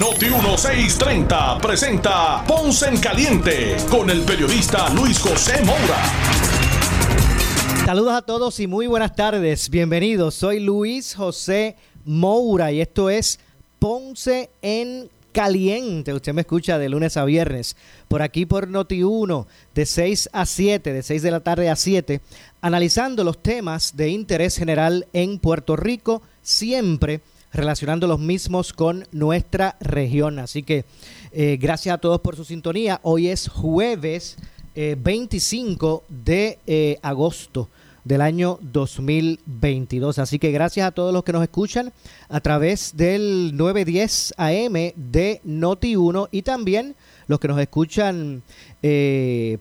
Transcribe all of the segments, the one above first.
Noti 1630 presenta Ponce en Caliente con el periodista Luis José Moura. Saludos a todos y muy buenas tardes. Bienvenidos. Soy Luis José Moura y esto es Ponce en Caliente. Usted me escucha de lunes a viernes por aquí por Noti 1 de 6 a 7, de 6 de la tarde a 7, analizando los temas de interés general en Puerto Rico, siempre relacionando los mismos con nuestra región. Así que eh, gracias a todos por su sintonía. Hoy es jueves 25 eh, de eh, agosto del año 2022. Así que gracias a todos los que nos escuchan a través del 910 AM de Noti1 y también los que nos escuchan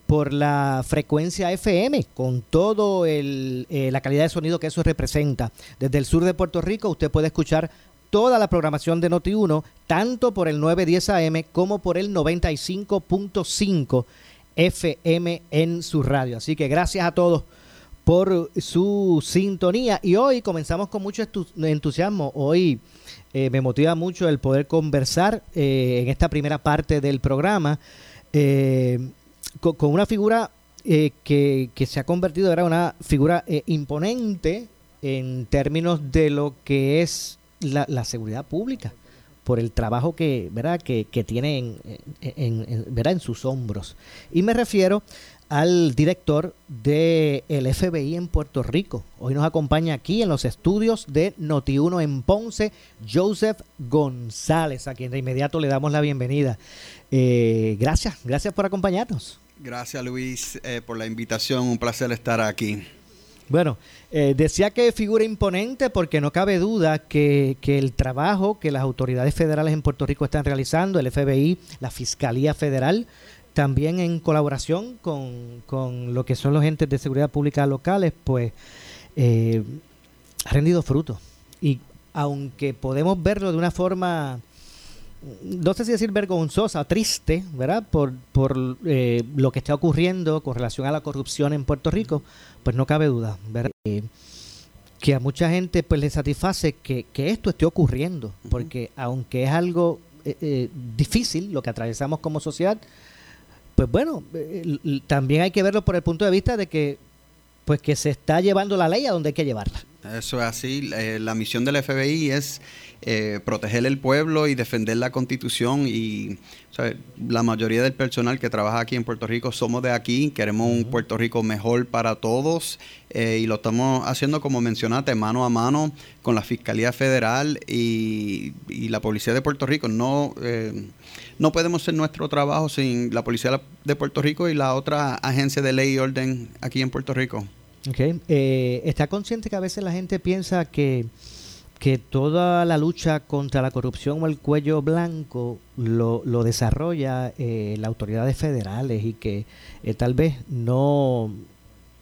por la frecuencia FM, con todo el, la calidad de sonido que eso representa. Desde el sur de Puerto Rico usted puede escuchar toda la programación de Noti1, tanto por el 910 AM como por el 95.5 FM en su radio. Así que gracias a todos por su sintonía. Y hoy comenzamos con mucho entusiasmo. Hoy eh, me motiva mucho el poder conversar eh, en esta primera parte del programa eh, con, una figura que, que, se ha convertido en una figura imponente en términos de lo que es la, seguridad pública por el trabajo que, ¿verdad? que, que tiene en, en, ¿verdad? en sus hombros. Y me refiero al director del FBI en Puerto Rico. Hoy nos acompaña aquí en los estudios de Noti1 en Ponce, Joseph González, a quien de inmediato le damos la bienvenida. Eh, gracias, gracias por acompañarnos. Gracias Luis eh, por la invitación, un placer estar aquí. Bueno, eh, decía que figura imponente porque no cabe duda que, el trabajo que las autoridades federales en Puerto Rico están realizando, el FBI, la Fiscalía Federal, también en colaboración con, lo que son los entes de seguridad pública locales, pues eh, ha rendido fruto. Y aunque podemos verlo de una forma no sé si decir vergonzosa, triste, ¿verdad? Por, por eh, lo que está ocurriendo con relación a la corrupción en Puerto Rico, pues no cabe duda, ¿verdad? que a mucha gente pues le satisface que, esto esté ocurriendo, porque aunque es algo eh, eh, difícil lo que atravesamos como sociedad, pues bueno, también hay que verlo por el punto de vista de que pues que se está llevando la ley a donde hay que llevarla. Eso es así. la misión del FBI es eh, proteger el pueblo y defender la constitución y la mayoría del personal que trabaja aquí en Puerto Rico somos de aquí, queremos un Puerto Rico mejor para todos eh, y lo estamos haciendo como mencionaste, mano a mano con la Fiscalía Federal y, la Policía de Puerto Rico. No, eh, no podemos hacer nuestro trabajo sin la Policía de Puerto Rico y la otra agencia de ley y orden aquí en Puerto Rico. Okay. ¿Está consciente que a veces la gente piensa que que toda la lucha contra la corrupción o el cuello blanco lo, lo desarrolla eh, las autoridades federales y que eh, tal vez no,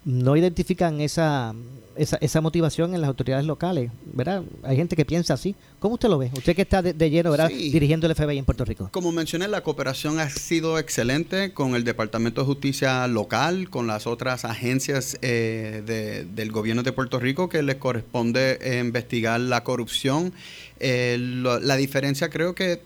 no identifican esa, esa, esa, motivación en las autoridades locales, ¿verdad? Hay gente que piensa así. ¿Cómo usted lo ve? Usted que está de, lleno, ¿verdad? Dirigiendo el FBI en Puerto Rico. Como mencioné, la cooperación ha sido excelente con el Departamento de Justicia local, con las otras agencias eh, del gobierno de Puerto Rico que les corresponde investigar la corrupción. Eh, la diferencia creo que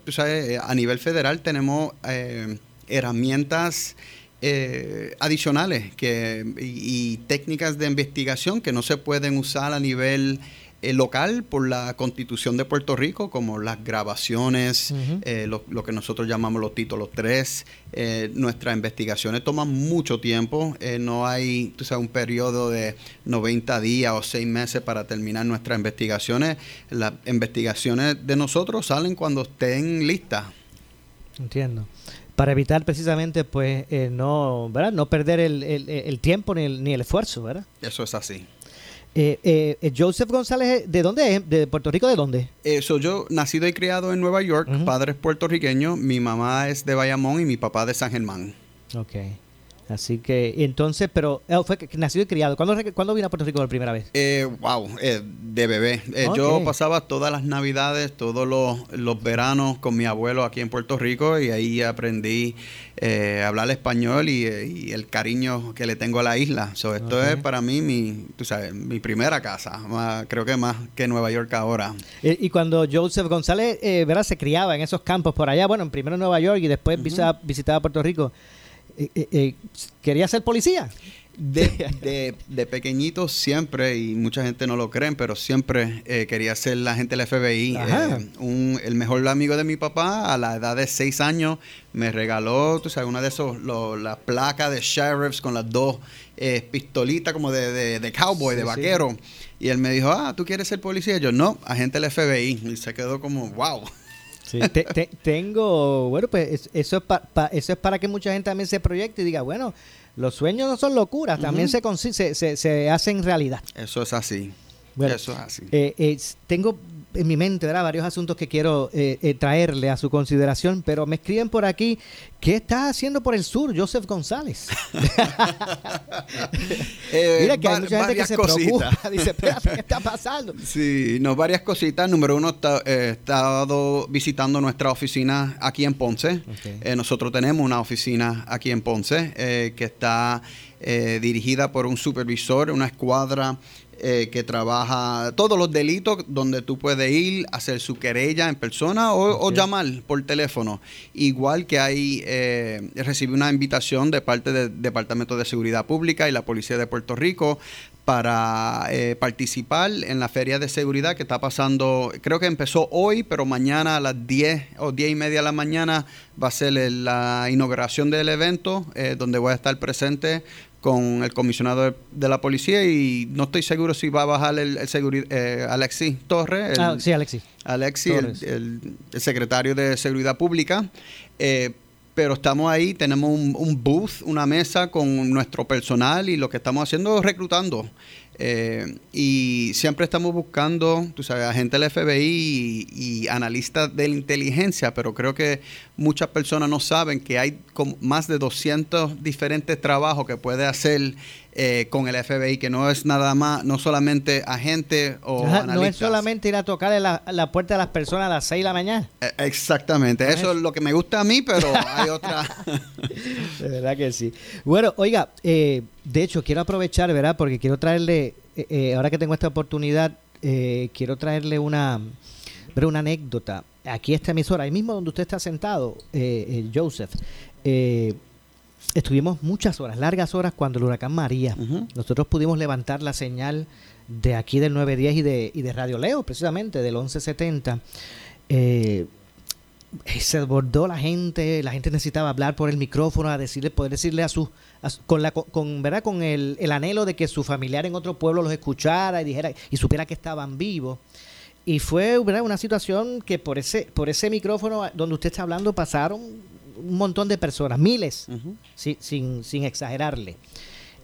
a nivel federal tenemos eh, herramientas eh, adicionales que, y, técnicas de investigación que no se pueden usar a nivel eh, local por la constitución de Puerto Rico, como las grabaciones, eh, lo, que nosotros llamamos los títulos 3. nuestras investigaciones toman mucho tiempo, no hay un periodo de 90 días o 6 meses para terminar nuestras investigaciones. Las investigaciones de nosotros salen cuando estén listas. Entiendo para evitar precisamente pues eh, no verdad no perder el, el, tiempo ni el, ni el esfuerzo verdad eso es así. Eh, eh, Joseph González de dónde es de Puerto Rico de dónde soy yo nacido y criado en Nueva York padres puertorriqueños mi mamá es de Bayamón y mi papá de San Germán. Ok. Así que, entonces, pero eh, fue que- nacido y criado. ¿Cuándo, ¿cuándo vino a Puerto Rico por primera vez? Eh, wow, eh, de bebé. Eh, Yo pasaba todas las navidades, todos los, los veranos con mi abuelo aquí en Puerto Rico y ahí aprendí a hablar español y, y el cariño que le tengo a la isla. So, esto es para mí mi, tú sabes, mi primera casa, más- creo que más que Nueva York ahora. Y cuando Joseph González, eh, ¿verdad? Se criaba en esos campos por allá, bueno, primero en Nueva York y después visa- visitaba Puerto Rico. Eh, eh, eh, ¿Quería ser policía? De, de, de pequeñito siempre, y mucha gente no lo creen, pero siempre eh, quería ser la gente del FBI. Eh, un- el mejor amigo de mi papá, a la edad de seis años, me regaló, tú sabes, una de esos, lo- la placa de sheriffs con las dos eh, pistolitas como de, de, de cowboy, Sí, de sí. vaquero. Y él me dijo, ah, ¿tú quieres ser policía? Yo, no, agente del FBI. Y se quedó como, wow. Te- te- tengo, bueno, pues es- eso es, pa- pa- eso es para que mucha gente también se proyecte y diga, bueno, los sueños no son locuras, también se, se, se, se hacen realidad. Eso es así. Bueno, Eso es así. Eh, eh, tengo en mi mente ¿verdad? varios asuntos que quiero eh, eh, traerle a su consideración, pero me escriben por aquí, ¿qué estás haciendo por el sur, Joseph González? Eh, Mira que hay mucha gente que se cositas. preocupa, dice, espérate, ¿qué está pasando? Sí, no, varias cositas. Número uno, está- eh, he estado visitando nuestra oficina aquí en Ponce. Nosotros tenemos una oficina aquí en Ponce eh, que está dirigida por un supervisor, una escuadra eh, que trabaja todos los delitos donde tú puedes ir, hacer su querella en persona o, o llamar por teléfono. Igual que hay, eh, recibí una invitación de parte del Departamento de Seguridad Pública y la Policía de Puerto Rico para eh, participar en la feria de seguridad que está pasando, creo que empezó hoy, pero mañana a las 10 o 10 y media de la mañana va a ser la inauguración del evento, eh, donde voy a estar presente con el comisionado de, la policía y no estoy seguro si va a bajar el, el seguri- eh, Alexis Torres, el- Ah, sí, Alexis. Alexis, el secretario de Seguridad Pública. Eh, pero estamos ahí, tenemos un, un booth, una mesa con nuestro personal y lo que estamos haciendo es reclutando. Eh, y siempre estamos buscando, tú sabes, agentes del FBI y, analistas de la inteligencia, pero creo que muchas personas no saben que hay más de 200 diferentes trabajos que puede hacer eh, con el FBI, que no es nada más, no solamente agente o Ajá, no es solamente ir a tocarle la, la puerta a las personas a las 6 de la mañana. Eh, Exactamente, eso es lo que me gusta a mí, pero hay otra. De verdad que sí. Bueno, oiga, eh, de hecho, quiero aprovechar, ¿verdad? Porque quiero traerle, eh, eh, ahora que tengo esta oportunidad, quiero traerle una, una anécdota. Aquí esta emisora, ahí mismo donde usted está sentado, Joseph, eh, estuvimos muchas horas, largas horas cuando el huracán María. Nosotros pudimos levantar la señal de aquí del 910 y de, y de Radio Leo, precisamente, del 1170. Eh, eh, se desbordó la gente, la gente necesitaba hablar por el micrófono, a decirle, poder decirle a sus, su- con la, con, ¿verdad? con el, el anhelo de que su familiar en otro pueblo los escuchara y dijera y supiera que estaban vivos. Y fue ¿verdad? una situación que por ese, por ese micrófono donde usted está hablando pasaron un montón de personas, miles, si- sin, sin exagerarle.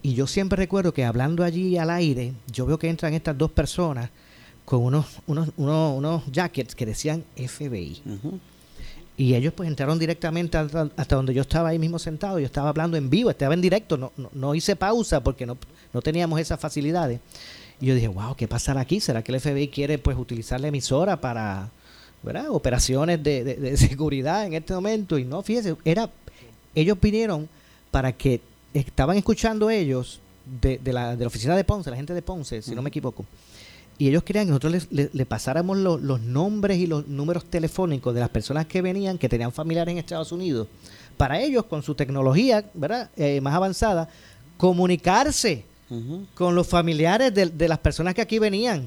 Y yo siempre recuerdo que hablando allí al aire, yo veo que entran estas dos personas con unos, unos, unos, unos jackets que decían FBI. Y ellos pues entraron directamente hasta, hasta donde yo estaba ahí mismo sentado. Yo estaba hablando en vivo, estaba en directo. No, no, no hice pausa porque no, no teníamos esas facilidades. Y yo dije, wow, ¿qué pasará aquí? ¿Será que el FBI quiere pues utilizar la emisora para ¿verdad? operaciones de, de- de seguridad en este momento? Y no, fíjese, era, ellos vinieron para que estaban escuchando ellos de, de la, de la oficina de Ponce, la gente de Ponce, si no me equivoco. Y ellos querían que nosotros les- le, le pasáramos lo- los nombres y los números telefónicos de las personas que venían, que tenían familiares en Estados Unidos, para ellos, con su tecnología ¿verdad? Eh, más avanzada, comunicarse con los familiares de, de las personas que aquí venían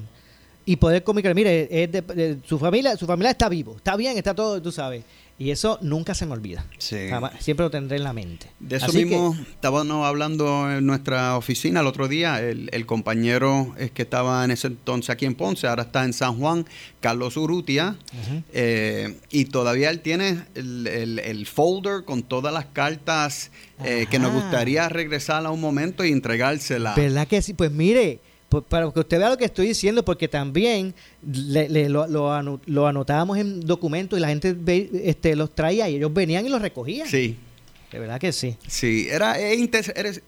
y poder comunicar, mire, es de- de- su familia, su familia está vivo, está bien, está todo, tú sabes. Y eso nunca se me olvida. Sí. Jamás- siempre lo tendré en la mente. De eso Así mismo que- estábamos hablando en nuestra oficina el otro día. El, el compañero es que estaba en ese entonces aquí en Ponce, ahora está en San Juan, Carlos Urrutia. eh, y todavía él tiene el, el- el folder con todas las cartas eh, que nos gustaría regresar a un momento y entregársela. ¿Verdad que sí? Pues mire, para que usted vea lo que estoy diciendo, porque también le- le- lo, lo anotábamos en documentos y la gente ve- este, los traía y ellos venían y los recogían. Sí. De verdad que sí. Sí, era,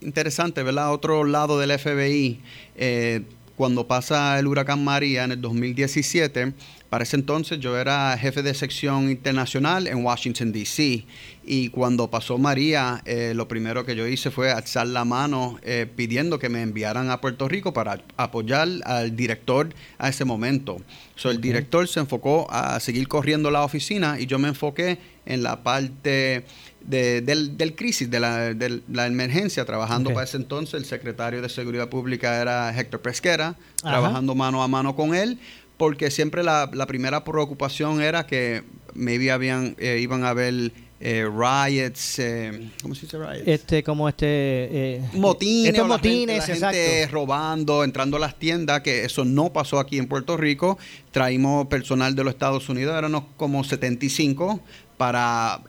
interesante, ¿verdad? Otro lado del FBI, eh, cuando pasa el huracán María en el 2017, para ese entonces yo era jefe de sección internacional en Washington, D.C. Y cuando pasó María, eh, lo primero que yo hice fue alzar la mano eh, pidiendo que me enviaran a Puerto Rico para apoyar al director a ese momento. So, el director se enfocó a seguir corriendo la oficina y yo me enfoqué en la parte del, crisis, de la, emergencia, trabajando para ese entonces. El secretario de Seguridad Pública era Héctor Pesquera, trabajando mano a mano con él porque siempre la, primera preocupación era que maybe habían, eh, iban a haber eh, riots, eh, ¿cómo se dice riots? Este, como este... motines, estos motines, la gente, robando, entrando a las tiendas, que eso no pasó aquí en Puerto Rico. Traímos personal de los Estados Unidos, éramos como 75 para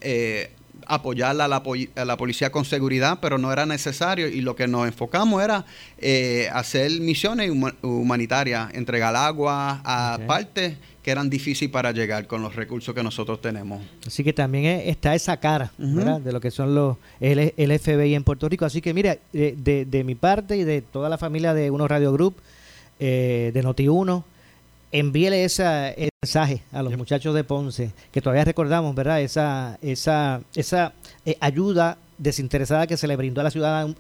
apoyar a la, policía con seguridad, pero no era necesario y lo que nos enfocamos era eh, hacer misiones humanitarias, entregar agua a partes que eran difíciles para llegar con los recursos que nosotros tenemos. Así que también está esa cara de lo que son los el, FBI en Puerto Rico. Así que mira, de, mi parte y de toda la familia de Uno Radio Group, eh, de Noti1, envíele ese mensaje a los muchachos de Ponce, que todavía recordamos, ¿verdad? Esa, esa, esa eh, ayuda desinteresada que se le brindó a la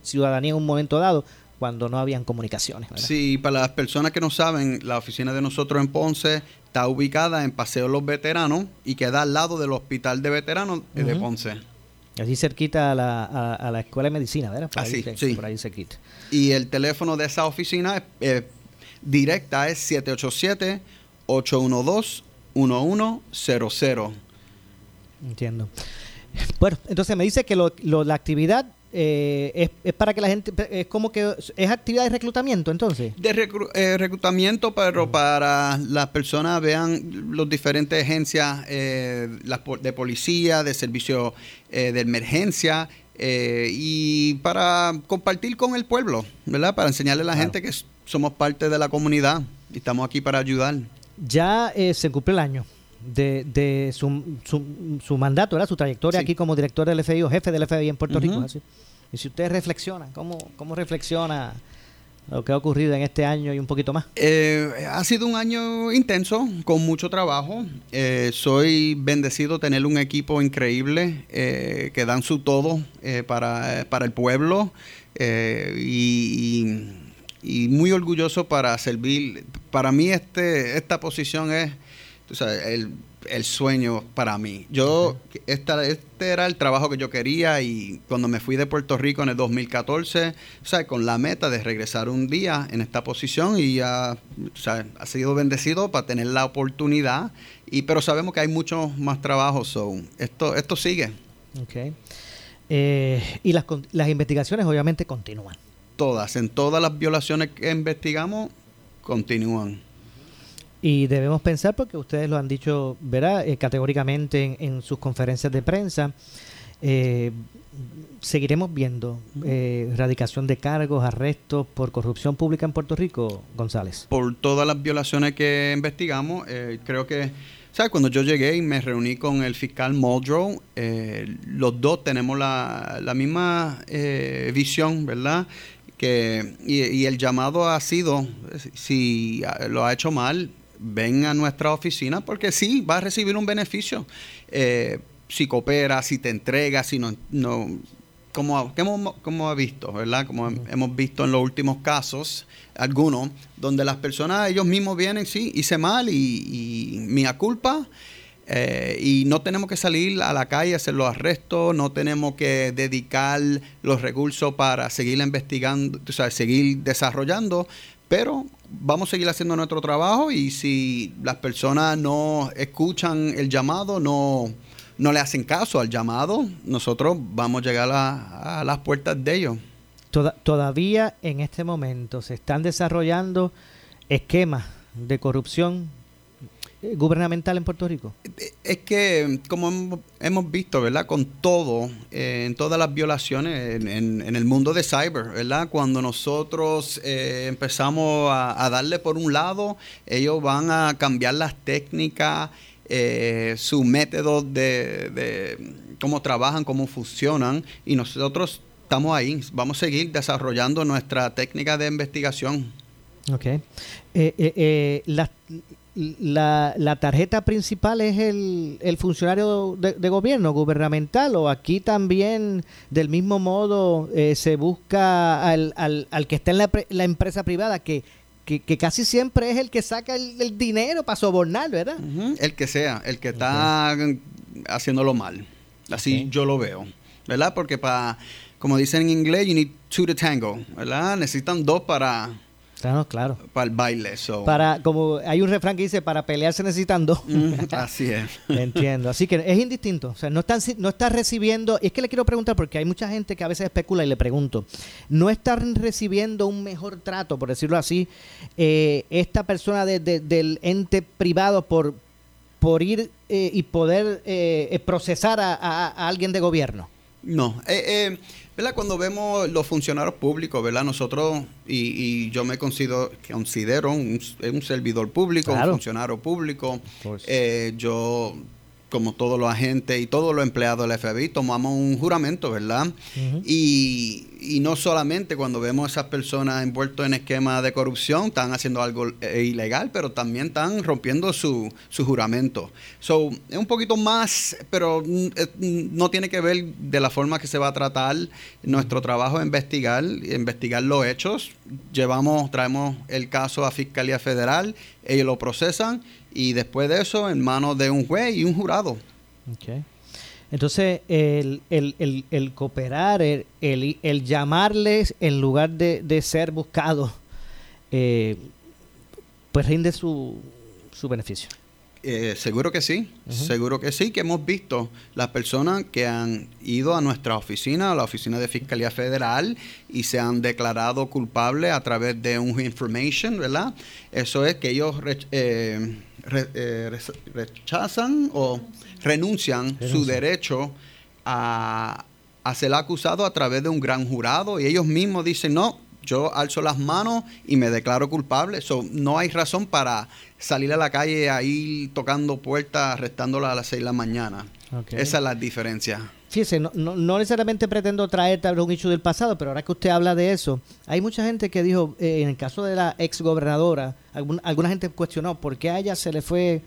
ciudadanía en un momento dado cuando no habían comunicaciones. Sí, para las personas que no saben, la oficina de nosotros en Ponce está ubicada en Paseo Los Veteranos y queda al lado del Hospital de Veteranos de Ponce. Allí cerquita a la, a, la Escuela de Medicina, ¿verdad? Por ahí, sí. Por ahí cerquita. Y el teléfono de esa oficina es directa es 787-812-1100. Entiendo. Bueno, entonces me dice que la actividad eh, es, para que la gente, es como que es actividad de reclutamiento entonces. De eh, reclutamiento, pero para las personas vean las diferentes agencias eh, de policía, de servicio de emergencia, y para compartir con el pueblo, ¿verdad? Para enseñarle a la gente que somos parte de la comunidad y estamos aquí para ayudar. Ya eh, se cumple el año de, su, su, mandato, ¿verdad? su trayectoria aquí como director del FBI o jefe del FBI en Puerto Rico. Y si usted reflexiona, ¿cómo, ¿cómo reflexiona lo que ha ocurrido en este año y un poquito más? Eh, ha sido un año intenso, con mucho trabajo. Eh, soy bendecido tener un equipo increíble que dan su todo para, para, el pueblo. y y muy orgulloso para servir. Para mí este, esta posición es el, el, sueño para mí. Yo, esta, este era el trabajo que yo quería y cuando me fui de Puerto Rico en el 2014, o con la meta de regresar un día en esta posición y ya ha sido bendecido para tener la oportunidad, y, pero sabemos que hay mucho más trabajo, so, esto, esto sigue. Okay. Eh, y las, las investigaciones obviamente continúan todas, en todas las violaciones que investigamos, continúan. Y debemos pensar, porque ustedes lo han dicho, ¿verdad? Eh, categóricamente en, sus conferencias de prensa, eh, seguiremos viendo eh, erradicación de cargos, arrestos por corrupción pública en Puerto Rico, González. Por todas las violaciones que investigamos, creo que, ¿sabes? Cuando yo llegué y me reuní con el fiscal Muldrow, los dos tenemos la, la misma visión, ¿verdad? Que y, el llamado ha sido si lo ha hecho mal ven a nuestra oficina porque sí va a recibir un beneficio. Eh, si coopera si te entrega si no no como, como, ha visto verdad como hemos visto en los últimos casos algunos donde las personas ellos mismos vienen sí hice mal y, y mía culpa eh, y no tenemos que salir a la calle a hacer los arrestos, no tenemos que dedicar los recursos para seguir investigando, o sea, seguir desarrollando, pero vamos a seguir haciendo nuestro trabajo y si las personas no escuchan el llamado, no, no le hacen caso al llamado, nosotros vamos a llegar a, las puertas de ellos. todavía en este momento se están desarrollando esquemas de corrupción gubernamental en Puerto Rico? Es que, como hemos visto, ¿verdad? Con todo, eh, en todas las violaciones en, el mundo de cyber, ¿verdad? Cuando nosotros eh, empezamos a, darle por un lado, ellos van a cambiar las técnicas, su método de, cómo trabajan, cómo funcionan y nosotros estamos ahí. Vamos a seguir desarrollando nuestra técnica de investigación. Ok. Eh, eh, eh, la, la, tarjeta principal es el, el funcionario de, gobierno, gubernamental, o aquí también del mismo modo se busca al, al, al, que está en la, la empresa privada que, que, casi siempre es el que saca el, dinero para sobornar, ¿verdad? El que sea, el que está haciéndolo mal. Así yo lo veo, ¿verdad? Porque para como dicen en inglés, you need two to tango, ¿verdad? Necesitan dos para... Claro, claro. Para el baile. Para, como hay un refrán que dice, para pelear se necesitan dos. así es. Entiendo. Así que es indistinto. O sea, no están, no está recibiendo, y es que le quiero preguntar, porque hay mucha gente que a veces especula y le pregunto, ¿no están recibiendo un mejor trato, por decirlo así, eh, esta persona del ente privado por, por ir eh, y poder eh, procesar a, a, alguien de gobierno? No. Eh, ¿verdad? Cuando vemos los funcionarios públicos, ¿verdad? Nosotros, y, yo me considero, considero un, servidor público, un funcionario público. Eh, yo como todos los agentes y todos los empleados del FBI, tomamos un juramento, ¿verdad? y, y, no solamente cuando vemos a esas personas envueltas en esquemas de corrupción, están haciendo algo eh, ilegal, pero también están rompiendo su, su juramento. So, es un poquito más, pero mm, no tiene que ver de la forma que se va a tratar nuestro trabajo de investigar, investigar los hechos. Llevamos, traemos el caso a Fiscalía Federal, ellos lo procesan y después de eso en manos de un juez y un jurado. Okay. Entonces, el, el, el, cooperar, el, el, llamarles en lugar de, ser buscados, eh, pues rinde su, su beneficio. Eh, seguro que sí, seguro que sí, que hemos visto las personas que han ido a nuestra oficina, a la oficina de Fiscalía Federal, y se han declarado culpables a través de un information, ¿verdad? Eso es que ellos eh, eh, rechazan o renuncian su derecho a, a ser acusado a través de un gran jurado, y ellos mismos dicen, no, yo alzo las manos y me declaro culpable. So, no hay razón para salir a la calle ahí tocando puertas, arrestándola a las 6 de la mañana. Esa es la diferencia. Fíjese, no, no, necesariamente pretendo traer tal un hecho del pasado, pero ahora que usted habla de eso, hay mucha gente que dijo, eh, en el caso de la ex gobernadora, alguna gente cuestionó por qué a ella se le fue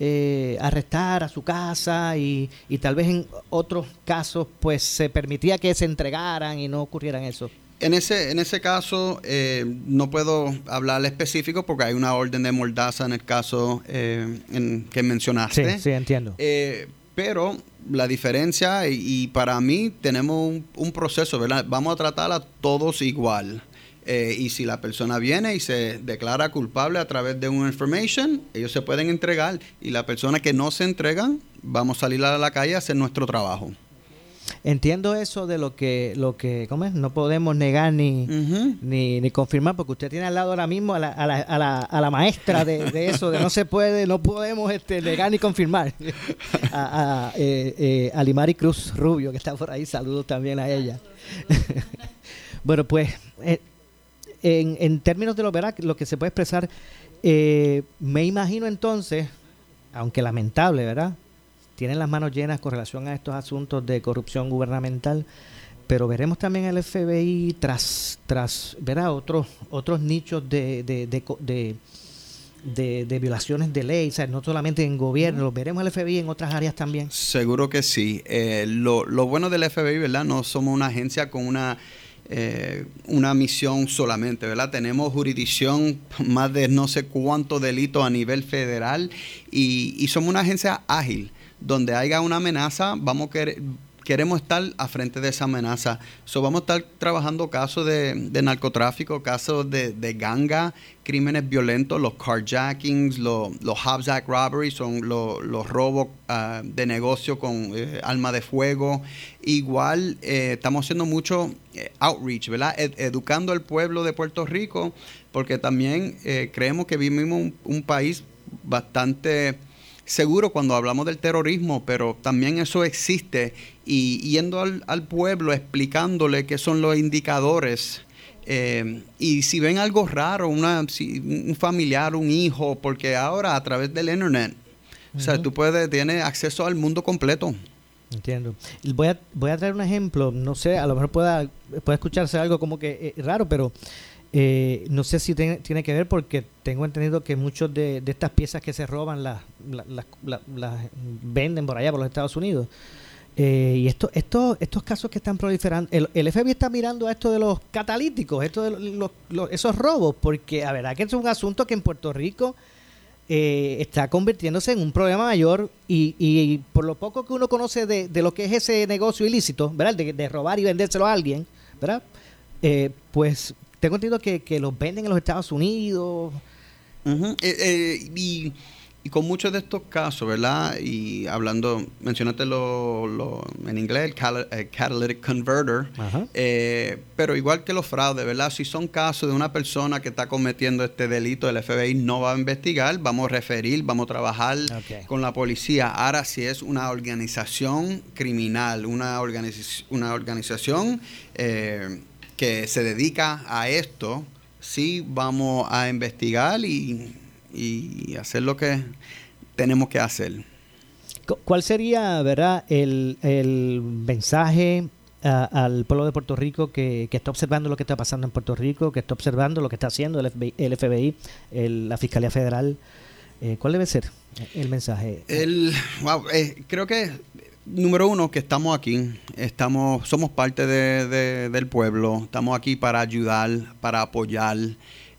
eh, arrestar a su casa y, y tal vez en otros casos pues se permitía que se entregaran y no ocurrieran eso. En ese, en ese caso, eh, no puedo hablar específico porque hay una orden de mordaza en el caso eh, en, que mencionaste. Sí, sí, entiendo. Eh, pero la diferencia, y, para mí tenemos un, proceso, ¿verdad? Vamos a tratar a todos igual. Y si la persona viene y se declara culpable a través de una information, ellos se pueden entregar. Y la persona que no se entregan, vamos a salir a la calle a hacer nuestro trabajo. Entiendo eso de lo que, lo que ¿cómo es? no podemos negar ni, ni, confirmar, porque usted tiene al lado ahora mismo a la, a la, a la, a la maestra de, eso, de no se puede, no podemos este, negar ni confirmar. a, a, eh, eh, a Limari Cruz Rubio, que está por ahí, saludos también a ella. bueno, pues eh, en, en términos de lo, ¿verdad? lo que se puede expresar, eh, me imagino entonces, aunque lamentable, ¿verdad? tienen las manos llenas con relación a estos asuntos de corrupción gubernamental, pero veremos también el FBI tras, tras verá otros, otros nichos de, de, de, de violaciones de ley, no solamente en gobierno, veremos el FBI en otras áreas también. Seguro que sí. Eh, lo, lo, bueno del FBI, ¿verdad? No somos una agencia con una, eh, una misión solamente, ¿verdad? Tenemos jurisdicción más de no sé cuántos delitos a nivel federal y, y somos una agencia ágil donde haya una amenaza, vamos a queremos estar a frente de esa amenaza. So, vamos a estar trabajando casos de, narcotráfico, casos de, ganga, crímenes violentos, los carjackings, los, los robberies, son los, robos ah, de negocio con eh, arma de fuego. Igual eh, estamos haciendo mucho eh, outreach, ¿verdad? educando al pueblo de Puerto Rico, porque también creemos que vivimos un país bastante seguro cuando hablamos del terrorismo, pero también eso existe y yendo al, pueblo explicándole qué son los indicadores. Eh, y si ven algo raro, una, un familiar, un hijo, porque ahora a través del internet, o sea, tú puedes, tienes acceso al mundo completo. Entiendo. Voy a, voy a traer un ejemplo, no sé, a lo mejor pueda, puede escucharse algo como que eh, raro, pero eh, no sé si tiene, que ver porque tengo entendido que muchos de, estas piezas que se roban las las- venden por allá, por los Estados Unidos. Eh, y esto, esto, estos casos que están proliferando, el, el FBI está mirando a esto de los catalíticos, esto de los, los- esos robos, porque a ver, que es un asunto que en Puerto Rico eh, está convirtiéndose en un problema mayor y, y por lo poco que uno conoce de, de lo que es ese negocio ilícito, ¿verdad? De, de robar y vendérselo a alguien, ¿verdad? Eh, pues tengo entendido que, que los venden en los Estados Unidos. Eh, eh, y, y con muchos de estos casos, ¿verdad? Y hablando, mencionaste lo, lo- en inglés, el catalytic converter, eh, pero igual que los fraudes, ¿verdad? Si son casos de una persona que está cometiendo este delito, el FBI no va a investigar, vamos a referir, vamos a trabajar con la policía. Ahora, si es una organización criminal, una, organiz- una organización eh, que se dedica a esto, sí vamos a investigar y, y hacer lo que tenemos que hacer. Cu- ¿Cuál sería, verdad, el, el mensaje a- al pueblo de Puerto Rico que, que está observando lo que está pasando en Puerto Rico, que está observando lo que está haciendo el FBI, el FBI, el- la Fiscalía Federal? Eh, ¿Cuál debe ser el mensaje? El, wow, eh, creo que número uno que estamos aquí, estamos, somos parte de- de- del pueblo, estamos aquí para ayudar, para apoyar,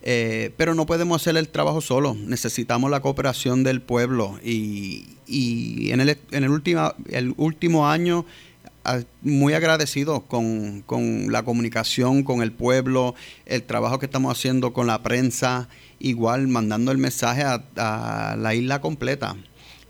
eh, pero no podemos hacer el trabajo solo. Necesitamos la cooperación del pueblo y, y en el, en el último el último año muy agradecido con, con la comunicación con el pueblo, el trabajo que estamos haciendo con la prensa, igual mandando el mensaje a, a la isla completa.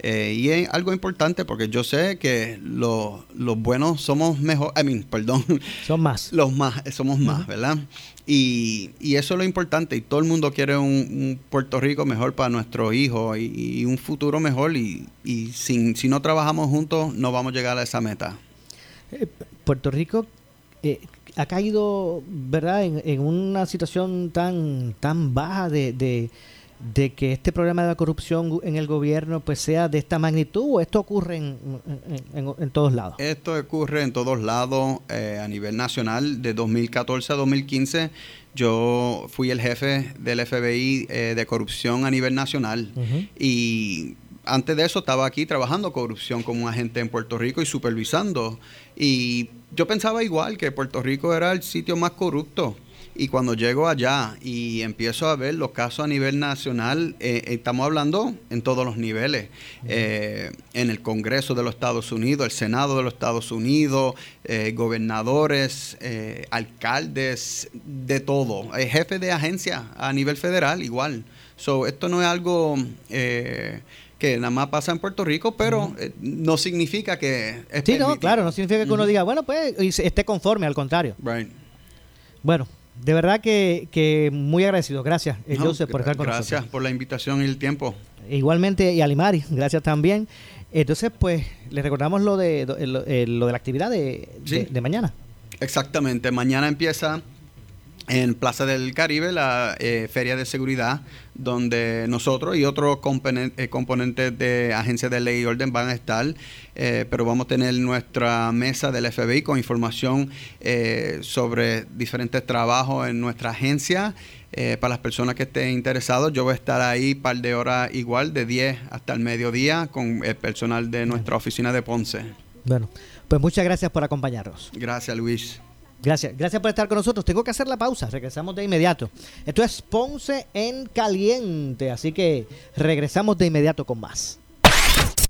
Eh, y es algo importante porque yo sé que lo- los buenos somos mejor, I mean, perdón, Son más. los más, somos más, ¿verdad? Y, y eso es lo importante. Y todo el mundo quiere un, un Puerto Rico mejor para nuestros hijos y, y un futuro mejor. Y, y sin, si no trabajamos juntos, no vamos a llegar a esa meta. Eh, Puerto Rico eh, ha caído, ¿verdad?, en, en una situación tan, tan baja de, de, de que este problema de la corrupción en el gobierno pues sea de esta magnitud o esto ocurre en, en- en- en todos lados. Esto ocurre en todos lados eh, a nivel nacional. De 2014 a 2015 yo fui el jefe del FBI eh, de corrupción a nivel nacional. Y antes de eso estaba aquí trabajando corrupción como un agente en Puerto Rico y supervisando. Y yo pensaba igual que Puerto Rico era el sitio más corrupto. Y cuando llego allá y empiezo a ver los casos a nivel nacional, eh, estamos hablando en todos los niveles, eh, en el Congreso de los Estados Unidos, el Senado de los Estados Unidos, eh, gobernadores, alcaldes, de todo, jefes de agencia a nivel federal igual. So, esto no es algo eh, que nada más pasa en Puerto Rico, pero eh, no significa que es Sí, no, claro, no significa que uno diga, bueno, pues esté conforme, al contrario. Right. Bueno, de verdad que, que muy agradecido. Gracias, eh, No, Joseph, por estar con Gracias nosotros. por la invitación y el tiempo. Igualmente, y a Limari, gracias también. Entonces, pues, les recordamos lo de, lo, eh, lo de la actividad de, de- Sí. de mañana. Exactamente. Mañana empieza en Plaza del Caribe la eh, Feria de Seguridad, donde nosotros y otros componen- eh, componentes de Agencia de Ley y Orden van a estar, eh, pero vamos a tener nuestra mesa del FBI con información sobre diferentes trabajos en nuestra agencia. Para las personas que estén interesados, yo voy a estar ahí un par de horas igual, de 10 hasta el mediodía, con el personal de nuestra oficina de Ponce. Bueno, pues muchas gracias por acompañarnos. Gracias, Luis. Gracias, gracias por estar con nosotros. Tengo que hacer la pausa, regresamos de inmediato. Esto es Ponce en Caliente, así que regresamos de inmediato con más.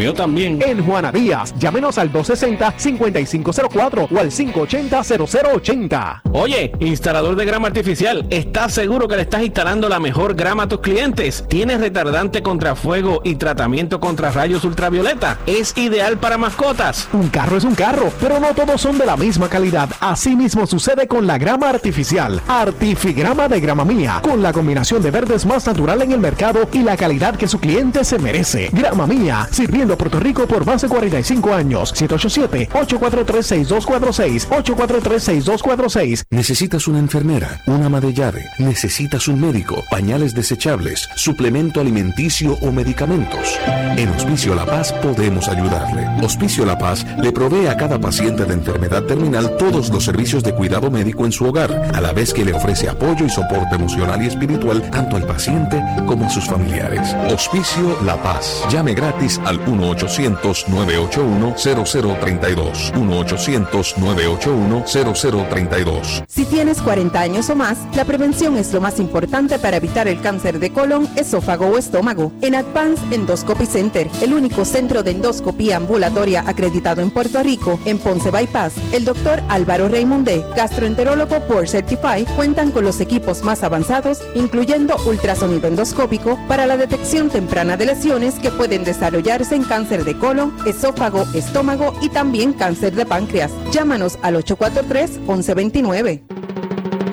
mío también. En Juana Díaz, llámenos al 260-5504 o al 580-0080. Oye, instalador de grama artificial, ¿estás seguro que le estás instalando la mejor grama a tus clientes? ¿Tienes retardante contra fuego y tratamiento contra rayos ultravioleta? Es ideal para mascotas. Un carro es un carro, pero no todos son de la misma calidad. Así mismo sucede con la grama artificial. Artifigrama de grama mía, con la combinación de verdes más natural en el mercado y la calidad que su cliente se merece. Grama mía, sirviendo a Puerto Rico por más de 45 años. 787-843-6246. 843-6246. Necesitas una enfermera, una ama de llave, necesitas un médico, pañales desechables, suplemento alimenticio o medicamentos. En Hospicio La Paz podemos ayudarle. Hospicio La Paz le provee a cada paciente de enfermedad terminal todos los servicios de cuidado médico en su hogar, a la vez que le ofrece apoyo y soporte emocional y espiritual tanto al paciente como a sus familiares. Hospicio La Paz. Llame gratis al 1-800-981-0032. 1-800-981-0032. Si tienes 40 años o más, la prevención es lo más importante para evitar el cáncer de colon, esófago o estómago. En Advance Endoscopy Center, el único centro de endoscopía ambulatoria acreditado en Puerto Rico, en Ponce Bypass, el doctor Álvaro Raymondé, gastroenterólogo por Certify, cuentan con los equipos más avanzados, incluyendo ultrasonido endoscópico para la detección temprana de lesiones que pueden desarrollarse en cáncer de colon, esófago, estómago y también cáncer de páncreas. Llámanos al 843-1129.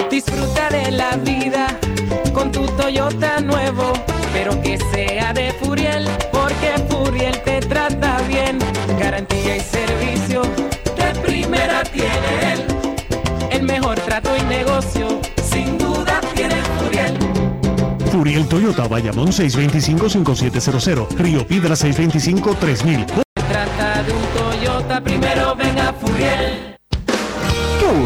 Disfruta de la vida con tu Toyota nuevo, pero que sea de Furiel, porque Furiel te trata bien. Garantía y servicio de primera tiene él. El mejor trato y negocio, Furiel Toyota, Bayamón 625-5700, Río Piedra 625-3000.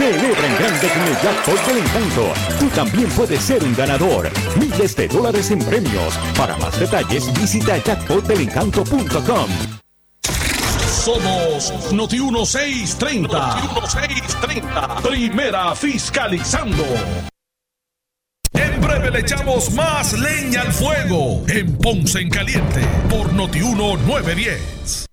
Celebra en grande con el Jackpot del Encanto. Tú también puedes ser un ganador. Miles de dólares en premios. Para más detalles, visita jackpotdelencanto.com. Somos Noti 1630. Noti 1630. Primera fiscalizando. En breve le echamos más leña al fuego en Ponce en Caliente por Noti 1910.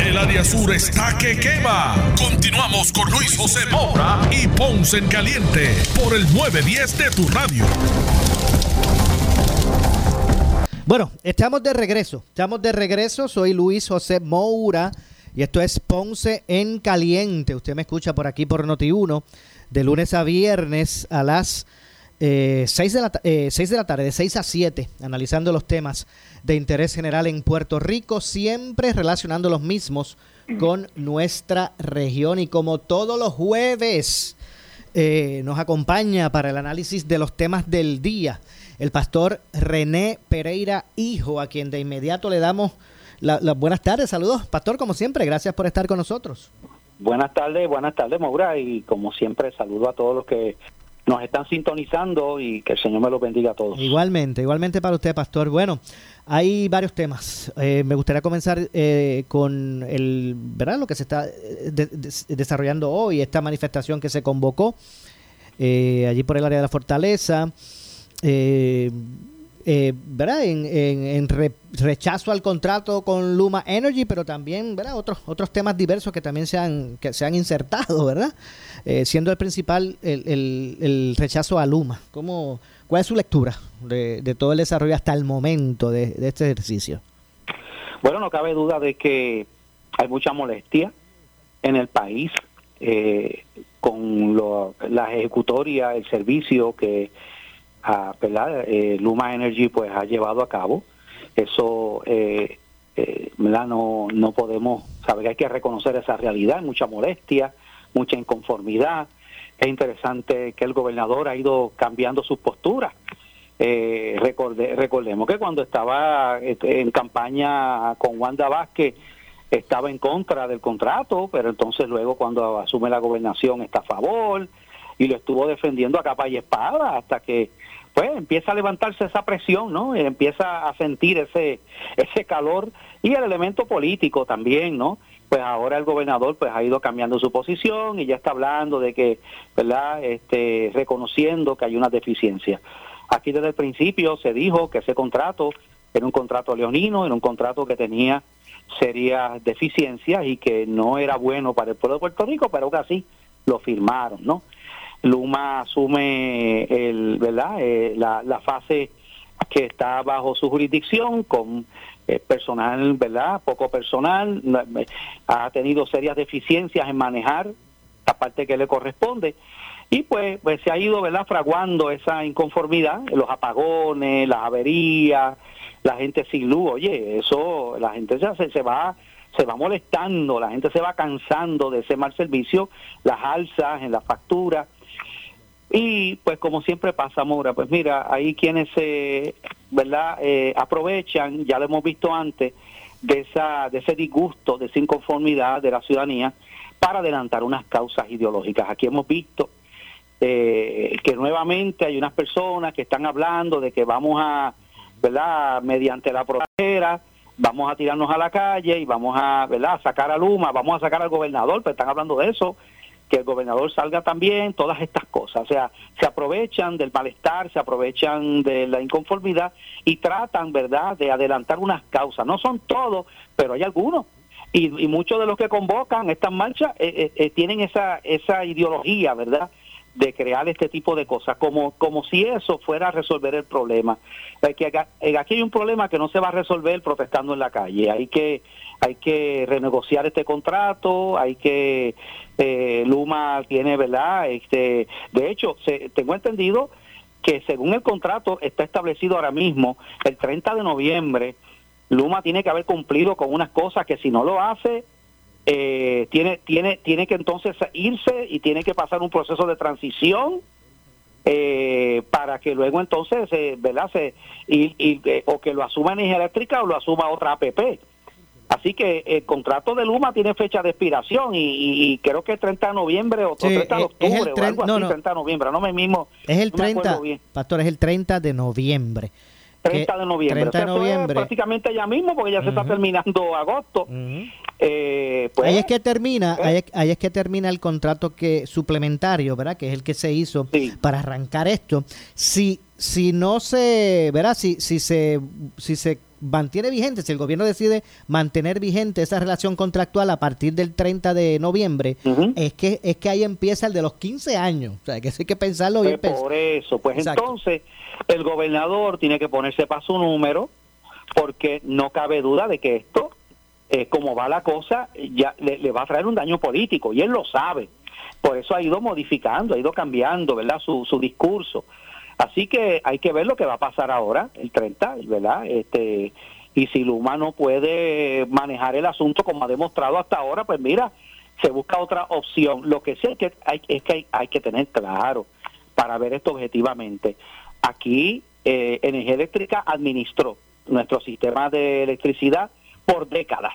El área sur está que quema. Continuamos con Luis José Moura y Ponce en Caliente por el 910 de tu radio. Bueno, estamos de regreso. Estamos de regreso. Soy Luis José Moura y esto es Ponce en Caliente. Usted me escucha por aquí por Noti1 de lunes a viernes a las 6, de la, eh, 6 de la tarde, de 6 a 7, analizando los temas de interés general en Puerto Rico, siempre relacionando los mismos con nuestra región. Y como todos los jueves, eh, nos acompaña para el análisis de los temas del día el pastor René Pereira Hijo, a quien de inmediato le damos las la buenas tardes. Saludos, pastor, como siempre, gracias por estar con nosotros. Buenas tardes, buenas tardes, Maura, y como siempre saludo a todos los que nos están sintonizando y que el Señor me los bendiga a todos. Igualmente, igualmente para usted, pastor. Bueno, hay varios temas. Eh, me gustaría comenzar eh, con el, ¿verdad? Lo que se está de, desarrollando hoy, esta manifestación que se convocó eh, allí por el área de la fortaleza. Eh, ¿verdad? En, en, en re, rechazo al contrato con Luma Energy, pero también ¿verdad? Otros, otros temas diversos que también se han, que se han insertado, ¿verdad? Eh, siendo el principal el, el, el, rechazo a Luma. ¿Cómo, ¿Cuál es su lectura de, de todo el desarrollo hasta el momento de, de, este ejercicio? Bueno, no cabe duda de que hay mucha molestia en el país eh, con lo- la ejecutoria, el servicio que ah, ¿verdad? Eh, Luma Energy pues ha llevado a cabo. Eso eh, eh. No, no podemos saber hay que reconocer esa realidad, mucha molestia, mucha inconformidad. Es interesante que el gobernador ha ido cambiando sus posturas. Eh, recorde- recordemos que cuando estaba eh, en campaña con Wanda Vázquez estaba en contra del contrato, pero entonces luego cuando asume la gobernación está a favor y lo estuvo defendiendo a capa y espada hasta que pues empieza a levantarse esa presión, ¿no? Y empieza a sentir ese ese calor y el elemento político también, ¿no? Pues ahora el gobernador pues ha ido cambiando su posición y ya está hablando de que, ¿verdad? Este reconociendo que hay una deficiencia. Aquí desde el principio se dijo que ese contrato era un contrato leonino, era un contrato que tenía serias deficiencias y que no era bueno para el pueblo de Puerto Rico, pero que así lo firmaron, ¿no? Luma asume el, ¿verdad? Eh, la, la fase que está bajo su jurisdicción con eh, personal, ¿verdad? Poco personal, eh, ha tenido serias deficiencias en manejar la parte que le corresponde y pues, pues se ha ido, ¿verdad? Fraguando esa inconformidad, los apagones, las averías, la gente sin luz, oye, eso, la gente se, se, va se va molestando, la gente se va cansando de ese mal servicio, las alzas en la factura. Y pues como siempre pasa, Mora, pues mira, hay quienes se, ¿verdad? Eh, aprovechan, ya lo hemos visto antes, de, esa, de ese disgusto, de esa inconformidad de la ciudadanía para adelantar unas causas ideológicas. Aquí hemos visto eh, que nuevamente hay unas personas que están hablando de que vamos a, ¿verdad? Mediante la protesta, vamos a tirarnos a la calle y vamos a, ¿verdad? sacar a Luma, vamos a sacar al gobernador, pero están hablando de eso, que el gobernador salga también, todas estas cosas. O sea, se aprovechan del malestar, se aprovechan de la inconformidad y tratan, ¿verdad?, de adelantar unas causas. No son todos, pero hay algunos. Y, muchos de los que convocan estas marchas eh, eh, eh, tienen esa, esa ideología, ¿verdad?, de crear este tipo de cosas, como, como si eso fuera a resolver el problema. Hay que, acá- eh, aquí hay un problema que no se va a resolver protestando en la calle. Hay que, hay que renegociar este contrato, hay que, eh, Luma tiene, ¿verdad? Este, de hecho, se, tengo entendido que según el contrato está establecido ahora mismo, el 30 de noviembre, Luma tiene que haber cumplido con unas cosas que si no lo hace, eh, tiene, tiene, tiene que entonces irse y tiene que pasar un proceso de transición eh, para que luego entonces, eh, ¿verdad? Se, y, y, eh, o que lo asuma Energía Eléctrica o lo asuma otra APP. Así que el contrato de Luma tiene fecha de expiración y, y- creo que el 30 de noviembre o Sí, 30 de es- es el octubre o algo no, así, no. 30 de noviembre, no me mismo. Es el no me acuerdo 30, bien. pastor, es el 30 de noviembre. 30 de noviembre. 30 de O sea, noviembre. prácticamente ya mismo porque ya se está terminando agosto. Eh, pues, ahí es que termina, ahí es, ahí es que termina el contrato que suplementario, ¿verdad? Que es el que se hizo para arrancar esto. Si si no se, ¿verdad? Si si se si se mantiene vigente, si el gobierno decide mantener vigente esa relación contractual a partir del 30 de noviembre, es que es que ahí empieza el de los 15 años. O sea, que eso hay que pensarlo bien. Pues por eso, pues Exacto. entonces el gobernador tiene que ponerse para su número porque no cabe duda de que esto, eh, como va la cosa, ya le, le va a traer un daño político y él lo sabe. Por eso ha ido modificando, ha ido cambiando, ¿verdad? Su, su discurso. Así que hay que ver lo que va a pasar ahora, el 30, ¿verdad? Este, y si Luma no puede manejar el asunto como ha demostrado hasta ahora, pues mira, se busca otra opción. Lo que sí hay que, hay, es que hay, que tener claro para ver esto objetivamente. Aquí eh, Energía Eléctrica administró nuestro sistema de electricidad por décadas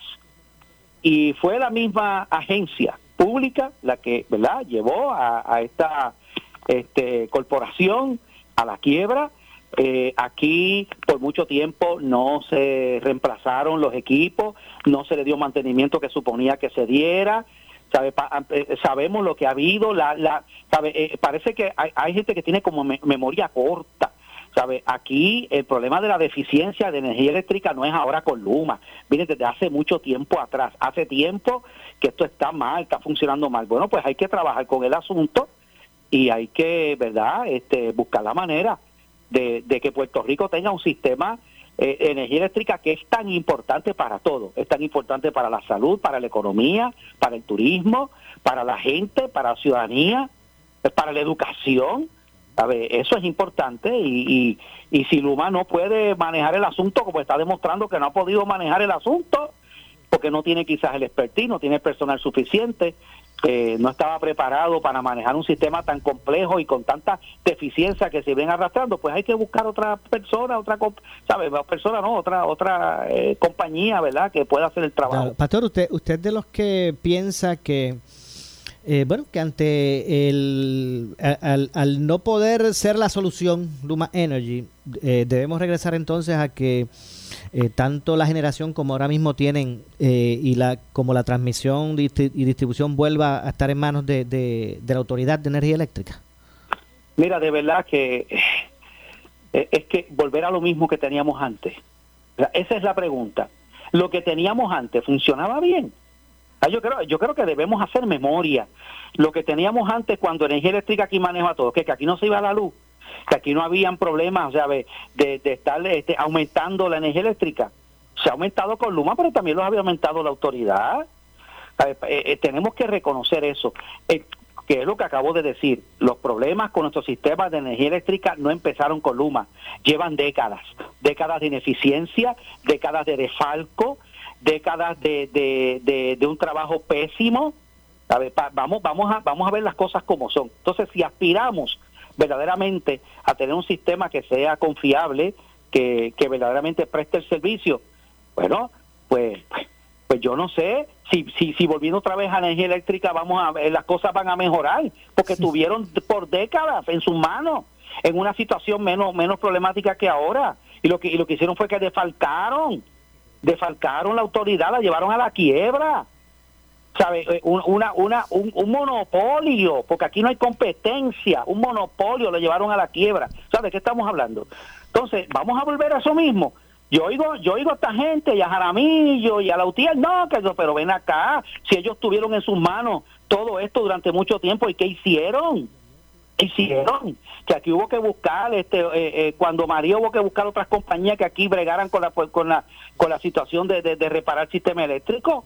y fue la misma agencia pública la que verdad llevó a, a esta este, corporación a la quiebra Eh, aquí por mucho tiempo no se reemplazaron los equipos no se le dio mantenimiento que suponía que se diera sabe Pa- eh, sabemos lo que ha habido la, la sabe Eh, parece que hay, hay gente que tiene como me- memoria corta ¿Sabe? Aquí el problema de la deficiencia de energía eléctrica no es ahora con Luma, viene desde hace mucho tiempo atrás. Hace tiempo que esto está mal, está funcionando mal. Bueno, pues hay que trabajar con el asunto y hay que, ¿verdad?, este, buscar la manera de, que Puerto Rico tenga un sistema eh, energía eléctrica que es tan importante para todo, es tan importante para la salud, para la economía, para el turismo, para la gente, para la ciudadanía, para la educación. Ver, eso es importante y, y, y si Luma no puede manejar el asunto, como está demostrando que no ha podido manejar el asunto, porque no tiene quizás el expertise, no tiene personal suficiente, eh, no estaba preparado para manejar un sistema tan complejo y con tanta deficiencia que se ven arrastrando, pues hay que buscar otra persona, otra, ¿sabe? Persona no, otra otra eh, compañía, ¿verdad? Que pueda hacer el trabajo. Pastor, usted usted de los que piensa que eh, bueno, que ante el al, al, no poder ser la solución Luma Energy, debemos regresar entonces a que eh, tanto la generación como ahora mismo tienen eh, y la como la transmisión y distribución vuelva a estar en manos de, de, la Autoridad de Energía Eléctrica? Mira, de verdad que eh, es que volver a lo mismo que teníamos antes. Esa es la pregunta. Lo que teníamos antes funcionaba bien. Ah, yo creo, yo creo que debemos hacer memoria. Lo que teníamos antes cuando Energía Eléctrica aquí maneja todo, que, que aquí no se iba la luz, que aquí no habían problemas, o de, de estar este, aumentando la energía eléctrica. Se ha aumentado con Luma, pero también lo había aumentado la autoridad. Eh, eh, tenemos que reconocer eso. Eh, que es lo que acabo de decir, los problemas con nuestro sistema de energía eléctrica no empezaron con Luma, llevan décadas, décadas de ineficiencia, décadas de desfalco, décadas de, de, de, un trabajo pésimo. A ver, vamos, vamos, a, vamos a ver las cosas como son. Entonces, si aspiramos verdaderamente a tener un sistema que sea confiable, que, que verdaderamente preste el servicio. Bueno, pues, pues yo no sé si, si, si volviendo otra vez a energía eléctrica vamos a las cosas van a mejorar, porque tuvieron por décadas en sus manos en una situación menos menos problemática que ahora y lo que y lo que hicieron fue que defalcaron defalcaron la autoridad la llevaron a la quiebra ¿sabe? Eh, una, una, un, monopolio, porque aquí no hay competencia, un monopolio lo llevaron a la quiebra. ¿Sabes de qué estamos hablando? Entonces, vamos a volver a eso mismo. Yo oigo, yo oigo a esta gente y a Jaramillo y a la UTIEL, no, que pero ven acá, si ellos tuvieron en sus manos todo esto durante mucho tiempo, ¿y qué hicieron? ¿Qué hicieron? Que aquí hubo que buscar, este, eh, eh, cuando María hubo que buscar otras compañías que aquí bregaran con la, con la, con la situación de, de reparar el sistema eléctrico.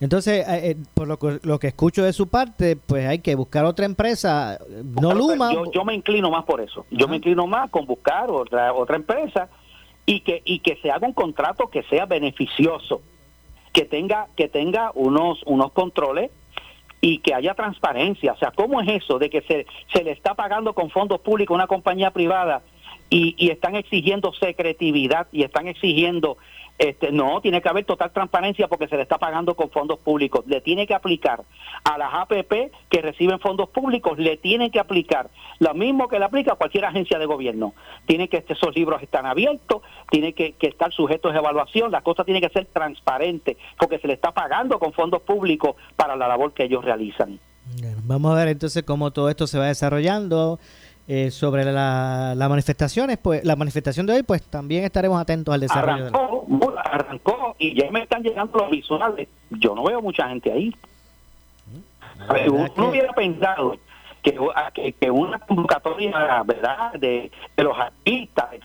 Entonces, eh, por lo que, lo que escucho de su parte, pues hay que buscar otra empresa, no Luma. Yo, me inclino más por eso. Yo me inclino más con buscar otra otra empresa y que y que se haga un contrato que sea beneficioso, que tenga que tenga unos unos controles y que haya transparencia. O sea, ¿cómo es eso de que se, se le está pagando con fondos públicos a una compañía privada y, y están exigiendo secretividad y están exigiendo este, no, tiene que haber total transparencia porque se le está pagando con fondos públicos. Le tiene que aplicar a las APP que reciben fondos públicos, le tiene que aplicar lo mismo que le aplica a cualquier agencia de gobierno. Tiene que esos libros están abiertos, tiene que, estar sujetos a evaluación, la cosa tiene que ser transparente porque se le está pagando con fondos públicos para la labor que ellos realizan. vamos a ver entonces cómo todo esto se va desarrollando. Eh, sobre las manifestaciones, pues la manifestación de hoy, pues también estaremos atentos al desarrollo. Arrancó, arrancó y ya me están llegando los visuales. Yo no veo mucha gente ahí. Mm, uno hubiera pensado que, que, una convocatoria, ¿verdad?, de, de los artistas, de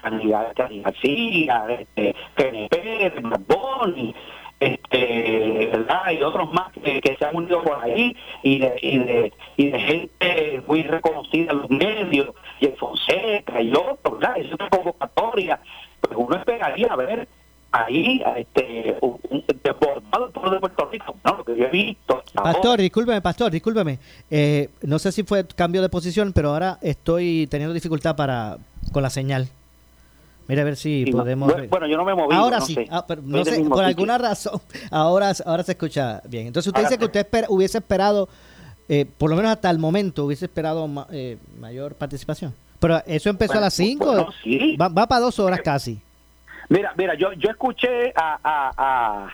Cani García, de, de PNP, de Marboni, este, ¿verdad? y otros más que, se han unido por ahí y de, y de, y de gente muy reconocida en los medios y en Fonseca y otros, ¿verdad? es una convocatoria pues uno esperaría ver ahí este un, desbordado de Puerto Rico ¿no? lo que yo he visto Pastor, discúlpeme, Pastor, discúlpeme eh, no sé si fue cambio de posición pero ahora estoy teniendo dificultad para con la señal Mira a ver si podemos. Bueno, yo no me moví. Ahora sí, ah, no sé, por alguna razón, ahora, ahora se escucha bien. Entonces usted dice que usted hubiese esperado, eh, por lo menos hasta el momento, hubiese esperado eh, mayor participación. Pero eso empezó a las 5, va, va, para dos horas casi. Mira, mira, yo, yo escuché a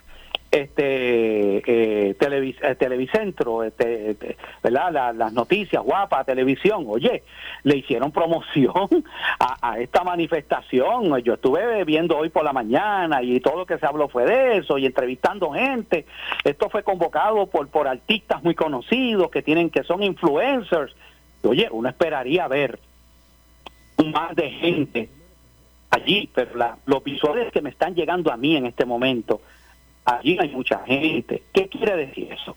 este eh, eh Televicentro, este, este, ¿verdad? las noticias, guapa, televisión, oye, le hicieron promoción a, esta manifestación. Yo estuve viendo hoy por la mañana y todo lo que se habló fue de eso y entrevistando gente. Esto fue convocado por, por artistas muy conocidos que tienen que son influencers. Oye, uno esperaría ver más de gente allí, pero la- los visuales que me están llegando a mí en este momento, allí hay mucha gente. ¿Qué quiere decir eso?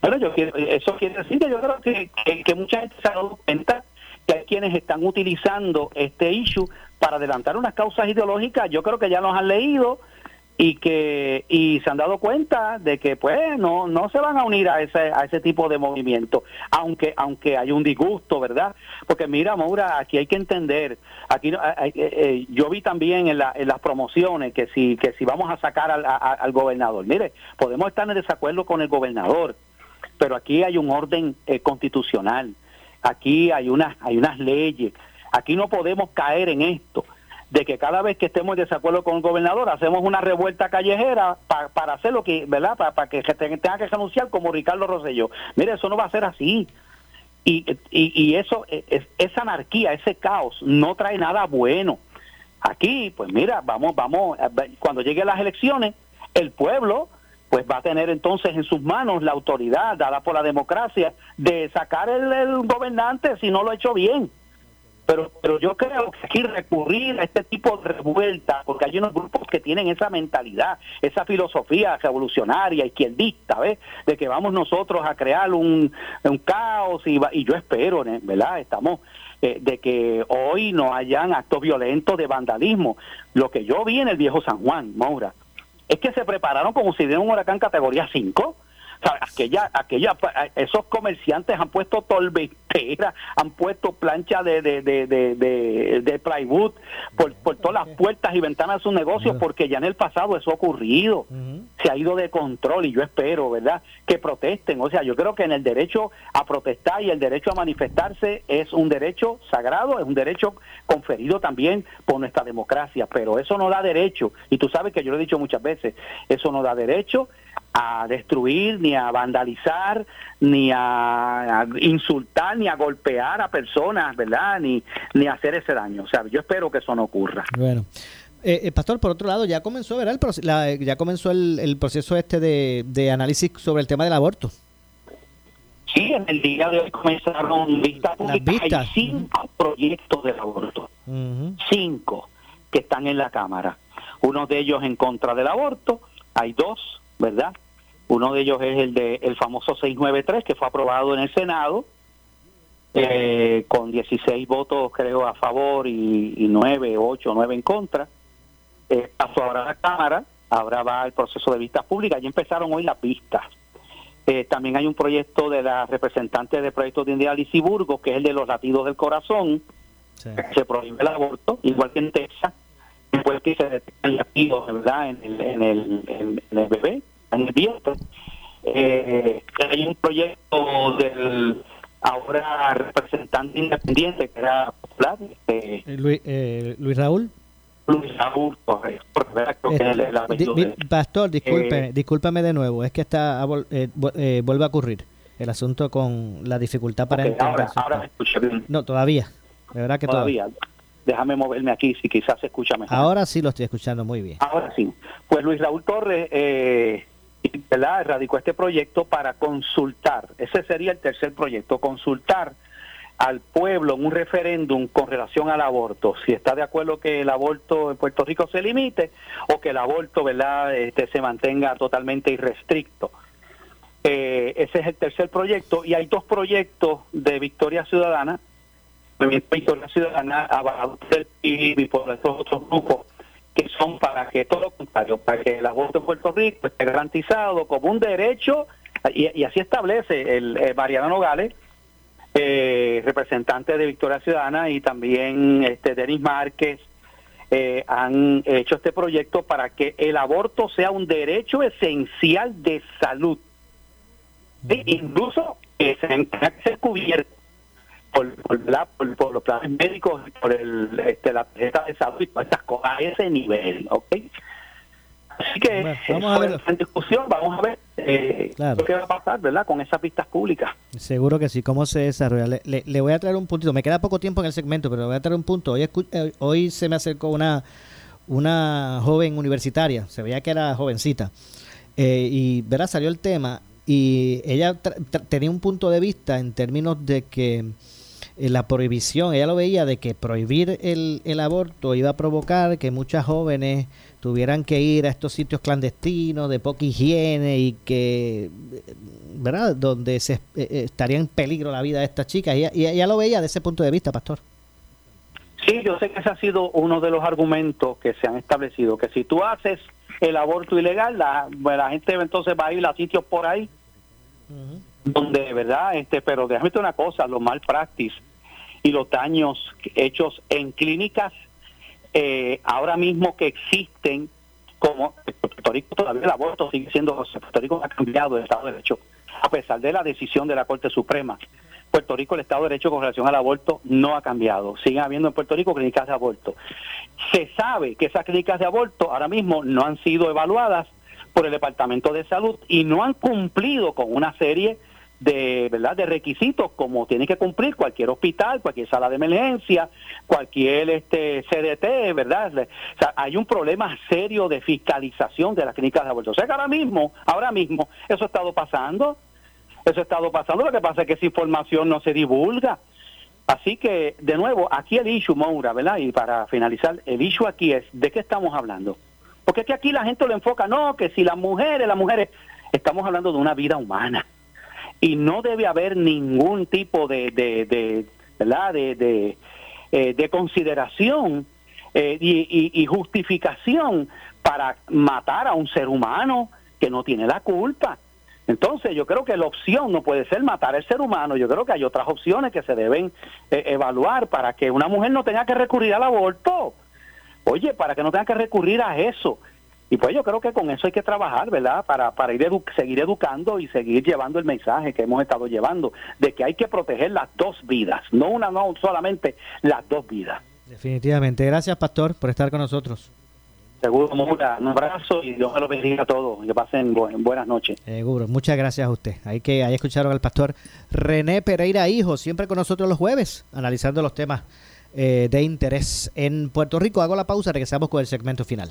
Bueno, yo quiero, eso quiere decir que yo creo que, que, que mucha gente se ha dado cuenta que hay quienes están utilizando este issue para adelantar unas causas ideológicas. Yo creo que ya los han leído y que y se han dado cuenta de que pues no no se van a unir a ese a ese tipo de movimiento aunque aunque hay un disgusto verdad porque mira Maura aquí hay que entender aquí no- hay- eh, eh, yo vi también en, la- en las promociones que si que si vamos a sacar al, a- al gobernador mire podemos estar en desacuerdo con el gobernador pero aquí hay un orden eh, constitucional aquí hay unas hay unas leyes aquí no podemos caer en esto de que cada vez que estemos en desacuerdo con el gobernador hacemos una revuelta callejera pa- para hacer lo que, ¿verdad? Para, que se te- tenga que renunciar como Ricardo Rosselló. Mire, eso no va a ser así. Y, y, eso, es- esa anarquía, ese caos, no trae nada bueno. Aquí, pues mira, vamos, vamos, cuando lleguen las elecciones, el pueblo pues va a tener entonces en sus manos la autoridad dada por la democracia de sacar el gobernante si no lo ha hecho bien. Pero, pero yo creo que aquí recurrir a este tipo de revuelta, porque hay unos grupos que tienen esa mentalidad, esa filosofía revolucionaria, izquierdista, ¿ves? De que vamos nosotros a crear un, un caos y, y yo espero. ¿verdad? Estamos eh, de que hoy no hayan actos violentos de vandalismo. Lo que yo vi en el viejo San Juan, Maura, es que se prepararon como si de un huracán categoría 5. O sea, aquella, aquella, esos comerciantes han puesto torbenteras, han puesto plancha de, de, de, de, de- de plywood por, por todas las puertas y ventanas de sus negocios, porque ya en el pasado eso ha ocurrido. Se ha ido de control y yo espero, ¿verdad?, que protesten. O sea, yo creo que en el derecho a protestar y el derecho a manifestarse es un derecho sagrado, es un derecho conferido también por nuestra democracia, pero eso no da derecho, y tú sabes que yo lo he dicho muchas veces, eso no da derecho a destruir, ni a vandalizar, ni a, a insultar, ni a golpear a personas, ¿verdad? Ni, ni hacer ese daño. O sea, yo espero que eso no ocurra. Bueno. Eh, eh, Pastor, por otro lado, ya comenzó, ¿verdad? El la- ya comenzó el, el proceso este de, de análisis sobre el tema del aborto. Sí, en el día de hoy comenzaron vistas públicas. vistas. Hay cinco proyectos del aborto. Cinco que están en la Cámara. Uno de ellos en contra del aborto. Hay dos, ¿verdad? Uno de ellos es el de el famoso 693 que fue aprobado en el Senado eh, con 16 votos creo a favor y, y 9, 8, 9 en contra. Eh, pasó ahora a la Cámara, ahora va el proceso de vistas públicas. Ya empezaron hoy las vistas. Eh, también hay un proyecto de la representante de proyectos de India Alicia Burgos, que es el de los latidos del corazón, que se prohíbe el aborto, igual que en Texas, después que se detectan latidos ¿verdad? En, el, en, el, en, en el bebé, en el vientre. Eh, hay un proyecto del ahora representante independiente, que era popular, este, Eh, Luis, eh, Luis Raúl. Luis Raúl ¿verdad? creo que Eh, el, el di- de. Pastor, discúlpeme, Eh, discúlpame de nuevo, es que está eh, vu- vuelve a ocurrir el asunto con la dificultad para ok, entender. ahora, ahora me escucha bien. No, todavía. De verdad que todavía. todavía. Déjame moverme aquí si quizás se escucha mejor. Ahora sí lo estoy escuchando muy bien. Ahora sí. Pues Luis Raúl Torres eh, ¿verdad? radicó este proyecto para consultar, ese sería el tercer proyecto, consultar al pueblo en un referéndum con relación al aborto, si está de acuerdo que el aborto en Puerto Rico se limite o que el aborto verdad este, se mantenga totalmente irrestricto. Eh, ese es el tercer proyecto y hay dos proyectos de Victoria Ciudadana, Movimiento Victoria Ciudadana avalado por el PIB y por estos otros grupos que son para que todo lo contrario, para que el aborto en Puerto Rico esté garantizado como un derecho y, y así establece el eh, Mariano Nogales, eh, representante de Victoria Ciudadana y también este Denis Márquez eh, han hecho este proyecto para que el aborto sea un derecho esencial de salud. Sí, incluso que se tenga que ser cubierto por, por, la- por- por los planes médicos, por el, este, la tarjeta de salud y todas esas cosas a ese nivel, ¿ok? Así que vamos eso a ver. en discusión, vamos a ver eh, Claro. que va a pasar, ¿verdad? Con esas pistas públicas. Seguro que sí. ¿Cómo se desarrolla? Le, le- le voy a traer un puntito. Me queda poco tiempo en el segmento, pero le voy a traer un punto. Hoy, eh, hoy se me acercó una, una joven universitaria. Se veía que era jovencita. Eh, y verá, salió el tema. Y ella tenía un punto de vista en términos de que eh, la prohibición, ella lo veía de que prohibir el, el aborto iba a provocar que muchas jóvenes tuvieran que ir a estos sitios clandestinos de poca higiene y que, ¿verdad?, donde se eh, eh, estaría en peligro la vida de estas chicas. Y ella, lo veía de ese punto de vista, pastor. Sí, yo sé que ese ha sido uno de los argumentos que se han establecido, que si tú haces el aborto ilegal, la, pues, la gente entonces va a ir a sitios por ahí donde, ¿verdad? Este, pero déjame una cosa, los mal practice y los daños hechos en clínicas eh, ahora mismo que existen, como Puerto Rico todavía el aborto sigue siendo, Puerto Rico ha cambiado el Estado de Derecho, a pesar de la decisión de la Corte Suprema. Puerto Rico el Estado de Derecho con relación al aborto no ha cambiado. Siguen habiendo en Puerto Rico clínicas de aborto. Se sabe que esas clínicas de aborto ahora mismo no han sido evaluadas por el Departamento de Salud y no han cumplido con una serie de verdad de requisitos como tiene que cumplir cualquier hospital, cualquier sala de emergencia, cualquier este CDT, ¿verdad? O sea, hay un problema serio de fiscalización de las clínicas de aborto. O sea que ahora mismo, ahora mismo, eso ha estado pasando, eso ha estado pasando, lo que pasa es que esa información no se divulga. Así que, de nuevo, aquí el issue, Moura, ¿verdad? Y para finalizar, el issue aquí es, ¿de qué estamos hablando? Porque es que aquí la gente lo enfoca, no, que si las mujeres, las mujeres, estamos hablando de una vida humana y no debe haber ningún tipo de, de, de eh, de consideración eh, y justificación para matar a un ser humano que no tiene la culpa. Entonces yo creo que la opción no puede ser matar al ser humano, yo creo que hay otras opciones que se deben eh, evaluar para que una mujer no tenga que recurrir al aborto. Oye, para que no tenga que recurrir a eso. Y pues yo creo que con eso hay que trabajar, ¿verdad? Para, para ir edu- seguir educando y seguir llevando el mensaje que hemos estado llevando, de que hay que proteger las dos vidas, no una, no solamente las dos vidas. Definitivamente. Gracias, pastor, por estar con nosotros. Seguro, Mura, un abrazo y Dios me lo bendiga a todos. Que pasen bu- buenas noches. Seguro. Muchas gracias a usted. Ahí que ahí escucharon al pastor René Pereira Hijo, siempre con nosotros los jueves, analizando los temas eh, de interés en Puerto Rico. Hago la pausa, regresamos con el segmento final.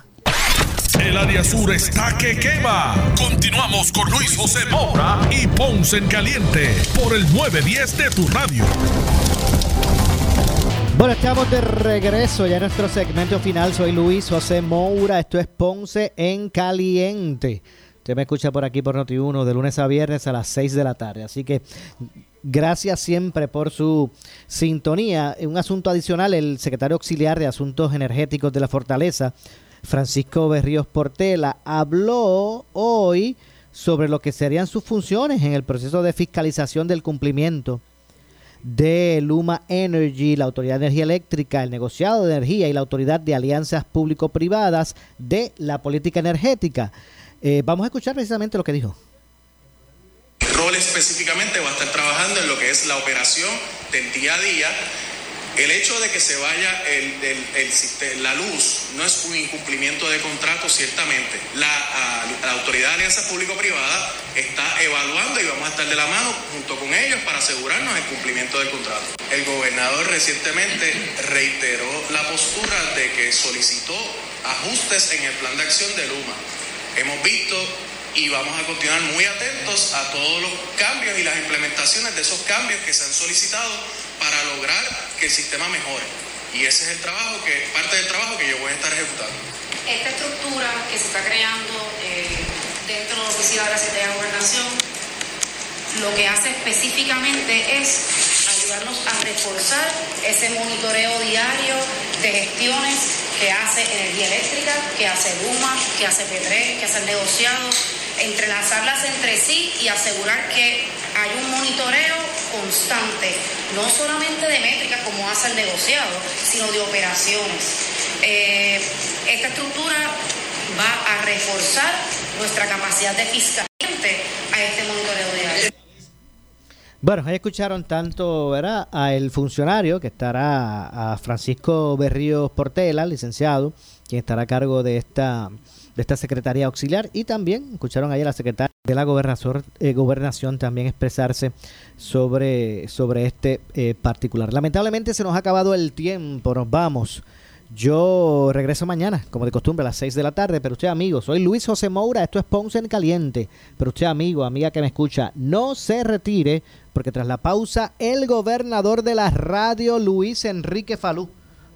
El área sur está que quema. Continuamos con Luis José Moura y Ponce en Caliente por el 910 de tu radio. Bueno, estamos de regreso ya en nuestro segmento final. Soy Luis José Moura. Esto es Ponce en Caliente. Usted me escucha por aquí por Noti1 de lunes a viernes a las 6 de la tarde. Así que gracias siempre por su sintonía. Un asunto adicional, el secretario auxiliar de Asuntos Energéticos de la Fortaleza, Francisco Berríos Portela, habló hoy sobre lo que serían sus funciones en el proceso de fiscalización del cumplimiento de Luma Energy, la Autoridad de Energía Eléctrica, el negociado de energía y la Autoridad de Alianzas Público-Privadas de la Política Energética. Eh, vamos a escuchar precisamente lo que dijo. rol específicamente va a estar trabajando en lo que es la operación del día a día. El hecho de que se vaya la luz no es un incumplimiento de contrato, ciertamente. La, la Autoridad de Alianza Público-Privada está evaluando y vamos a estar de la mano junto con ellos para asegurarnos el cumplimiento del contrato. El gobernador recientemente reiteró la postura de que solicitó ajustes en el plan de acción de Luma. Hemos visto y vamos a continuar muy atentos a todos los cambios y las implementaciones de esos cambios que se han solicitado para lograr que el sistema mejore. Y ese es el trabajo que, parte del trabajo que yo voy a estar ejecutando. Esta estructura que se está creando eh, dentro de la Oficina de la Secretaría de Gobernación, lo que hace específicamente es ayudarnos a reforzar ese monitoreo diario de gestiones que hace Energía Eléctrica, que hace Luma, que hace P3, que hace el negociado, entrelazarlas entre sí y asegurar que hay un monitoreo constante, no solamente de métricas como hace el negociado, sino de operaciones. Eh, esta estructura va a reforzar nuestra capacidad de fiscalizante a este monitoreo diario. Bueno, ahí escucharon tanto ¿verdad? a el funcionario que estará a Francisco Berríos Portela, licenciado, quien estará a cargo de esta de esta secretaría auxiliar y también escucharon ahí a la secretaria de la gobernador, eh, gobernación también expresarse sobre, sobre este eh, particular. Lamentablemente se nos ha acabado el tiempo, nos vamos. Yo regreso mañana, como de costumbre, a las 6 de la tarde. Pero usted, amigo, soy Luis José Moura. Esto es Ponce en Caliente. Pero usted, amigo, amiga que me escucha, no se retire, porque tras la pausa, el gobernador de la radio, Luis Enrique Falú.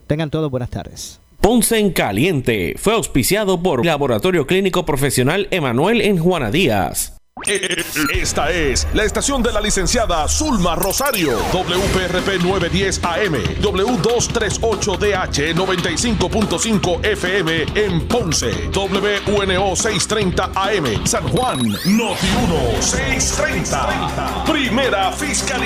Tengan todos buenas tardes. Ponce en Caliente fue auspiciado por Laboratorio Clínico Profesional Emanuel en Juana Díaz. Esta es la estación de la licenciada Zulma Rosario, WPRP 910 AM, W238DH 95.5 FM en Ponce, WNO 630 AM, San Juan, Noti 1 630. Primera fiscalización.